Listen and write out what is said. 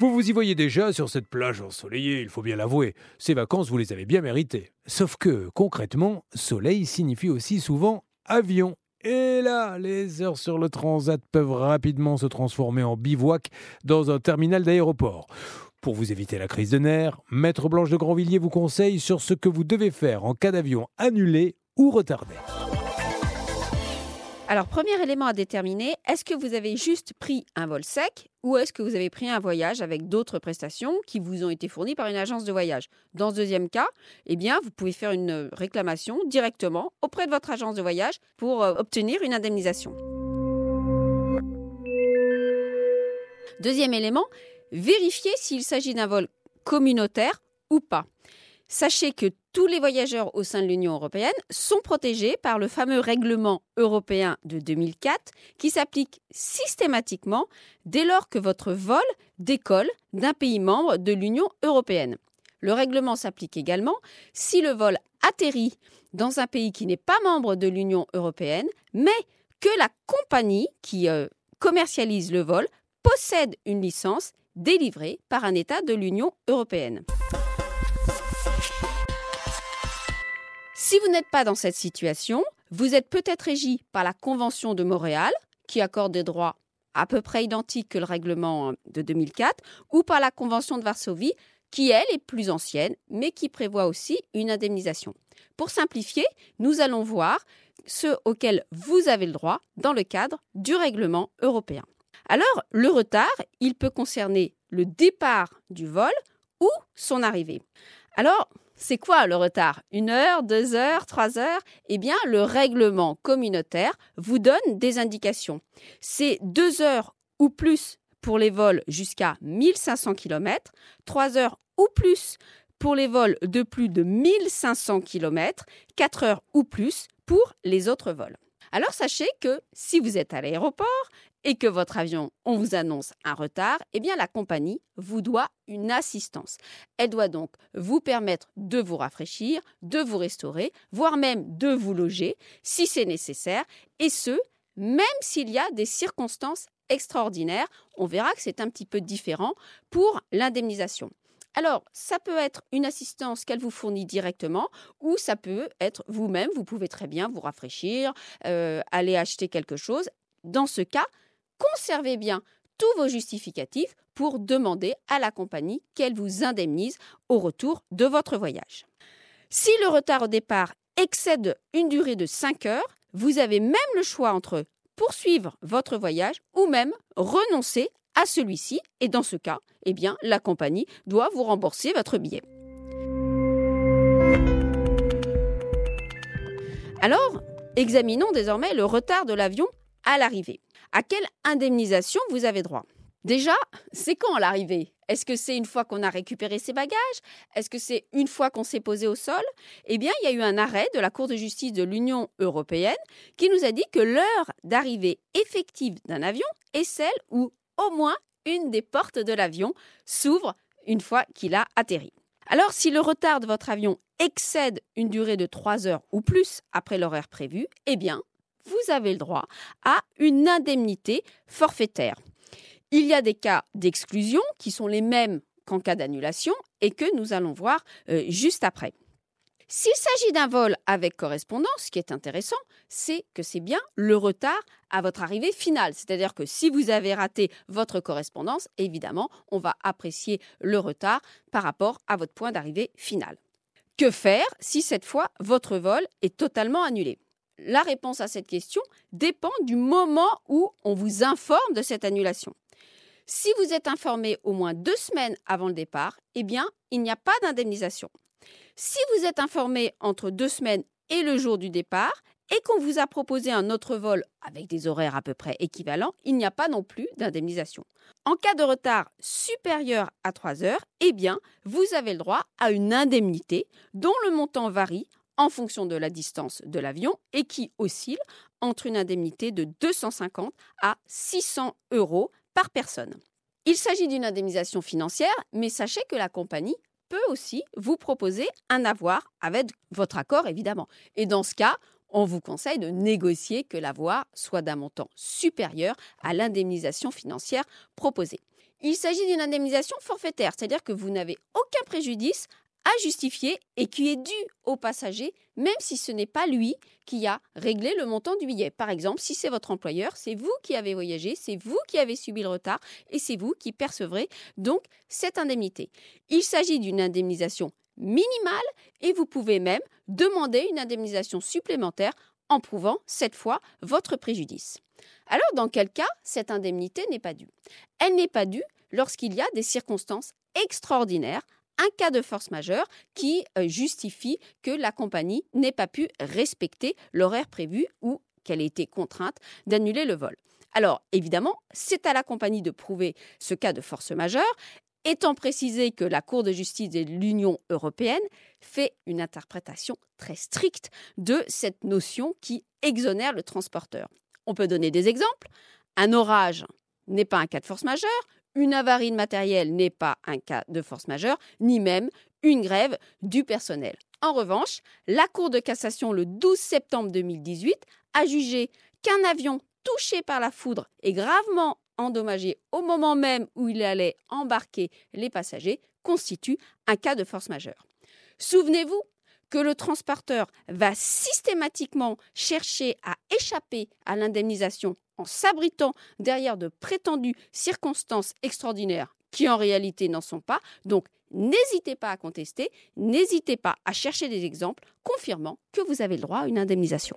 Vous vous y voyez déjà sur cette plage ensoleillée, il faut bien l'avouer. Ces vacances, vous les avez bien méritées. Sauf que, concrètement, soleil signifie aussi souvent avion. Et là, les heures sur le transat peuvent rapidement se transformer en bivouac dans un terminal d'aéroport. Pour vous éviter la crise de nerfs, Maître Blanche de Grandvilliers vous conseille sur ce que vous devez faire en cas d'avion annulé ou retardé. Alors, premier élément à déterminer, est-ce que vous avez juste pris un vol sec ou est-ce que vous avez pris un voyage avec d'autres prestations qui vous ont été fournies par une agence de voyage? Dans ce deuxième cas, eh bien, vous pouvez faire une réclamation directement auprès de votre agence de voyage pour euh, obtenir une indemnisation. Deuxième élément, vérifiez s'il s'agit d'un vol communautaire ou pas. Sachez que tous les voyageurs au sein de l'Union européenne sont protégés par le fameux règlement européen de 2004 qui s'applique systématiquement dès lors que votre vol décolle d'un pays membre de l'Union européenne. Le règlement s'applique également si le vol atterrit dans un pays qui n'est pas membre de l'Union européenne, mais que la compagnie qui euh, commercialise le vol possède une licence délivrée par un État de l'Union européenne. Si vous n'êtes pas dans cette situation, vous êtes peut-être régi par la Convention de Montréal, qui accorde des droits à peu près identiques que le règlement de 2004, ou par la Convention de Varsovie, qui elle est plus ancienne, mais qui prévoit aussi une indemnisation. Pour simplifier, nous allons voir ce auquel vous avez le droit dans le cadre du règlement européen. Alors, le retard, il peut concerner le départ du vol ou son arrivée. Alors, c'est quoi le retard? Une heure, deux heures, trois heures? Eh bien, le règlement communautaire vous donne des indications. C'est deux heures ou plus pour les vols jusqu'à 1500 km, trois heures ou plus pour les vols de plus de 1500 km, quatre heures ou plus pour les autres vols. Alors sachez que si vous êtes à l'aéroport et que votre avion, on vous annonce un retard, eh bien la compagnie vous doit une assistance. Elle doit donc vous permettre de vous rafraîchir, de vous restaurer, voire même de vous loger si c'est nécessaire, et ce, même s'il y a des circonstances extraordinaires. On verra que c'est un petit peu différent pour l'indemnisation. Alors, ça peut être une assistance qu'elle vous fournit directement ou ça peut être vous-même. Vous pouvez très bien vous rafraîchir, euh, aller acheter quelque chose. Dans ce cas, conservez bien tous vos justificatifs pour demander à la compagnie qu'elle vous indemnise au retour de votre voyage. Si le retard au départ excède une durée de 5 heures, vous avez même le choix entre poursuivre votre voyage ou même renoncer à celui-ci et dans ce cas, eh bien la compagnie doit vous rembourser votre billet. Alors, examinons désormais le retard de l'avion à l'arrivée. À quelle indemnisation vous avez droit? Déjà, c'est quand l'arrivée? Est-ce que c'est une fois qu'on a récupéré ses bagages? Est-ce que c'est une fois qu'on s'est posé au sol? Eh bien, il y a eu un arrêt de la Cour de justice de l'Union européenne qui nous a dit que l'heure d'arrivée effective d'un avion est celle où au moins une des portes de l'avion s'ouvre une fois qu'il a atterri. Alors, si le retard de votre avion excède une durée de 3 heures ou plus après l'horaire prévu, eh bien, vous avez le droit à une indemnité forfaitaire. Il y a des cas d'exclusion qui sont les mêmes qu'en cas d'annulation et que nous allons voir euh, juste après. S'il s'agit d'un vol avec correspondance, ce qui est intéressant, c'est que c'est bien le retard à votre arrivée finale. C'est-à-dire que si vous avez raté votre correspondance, évidemment, on va apprécier le retard par rapport à votre point d'arrivée final. Que faire si cette fois votre vol est totalement annulé? La réponse à cette question dépend du moment où on vous informe de cette annulation. Si vous êtes informé au moins deux semaines avant le départ, eh bien, il n'y a pas d'indemnisation. Si vous êtes informé entre deux semaines et le jour du départ, et qu'on vous a proposé un autre vol avec des horaires à peu près équivalents, il n'y a pas non plus d'indemnisation. En cas de retard supérieur à 3 heures, eh bien, vous avez le droit à une indemnité dont le montant varie en fonction de la distance de l'avion et qui oscille entre une indemnité de 250 à 600 euros par personne. Il s'agit d'une indemnisation financière, mais sachez que la compagnie peut aussi vous proposer un avoir avec votre accord évidemment. Et dans ce cas, on vous conseille de négocier que l'avoir soit d'un montant supérieur à l'indemnisation financière proposée. Il s'agit d'une indemnisation forfaitaire, c'est-à-dire que vous n'avez aucun préjudice à justifier et qui est dû au passager, même si ce n'est pas lui qui a réglé le montant du billet. Par exemple, si c'est votre employeur, c'est vous qui avez voyagé, c'est vous qui avez subi le retard et c'est vous qui percevrez donc cette indemnité. Il s'agit d'une indemnisation minimale et vous pouvez même demander une indemnisation supplémentaire en prouvant cette fois votre préjudice. Alors dans quel cas cette indemnité n'est pas due? Elle n'est pas due lorsqu'il y a des circonstances extraordinaires un cas de force majeure qui euh, justifie que la compagnie n'ait pas pu respecter l'horaire prévu ou qu'elle ait été contrainte d'annuler le vol. Alors, évidemment, c'est à la compagnie de prouver ce cas de force majeure, étant précisé que la Cour de justice de l'Union européenne fait une interprétation très stricte de cette notion qui exonère le transporteur. On peut donner des exemples. Un orage n'est pas un cas de force majeure, une avarie de matériel n'est pas un cas de force majeure, ni même une grève du personnel. En revanche, la Cour de cassation le 12 septembre 2018 a jugé qu'un avion touché par la foudre et gravement endommagé au moment même où il allait embarquer les passagers constitue un cas de force majeure. Souvenez-vous que le transporteur va systématiquement chercher à échapper à l'indemnisation en s'abritant derrière de prétendues circonstances extraordinaires qui en réalité n'en sont pas. Donc n'hésitez pas à contester, n'hésitez pas à chercher des exemples confirmant que vous avez le droit à une indemnisation.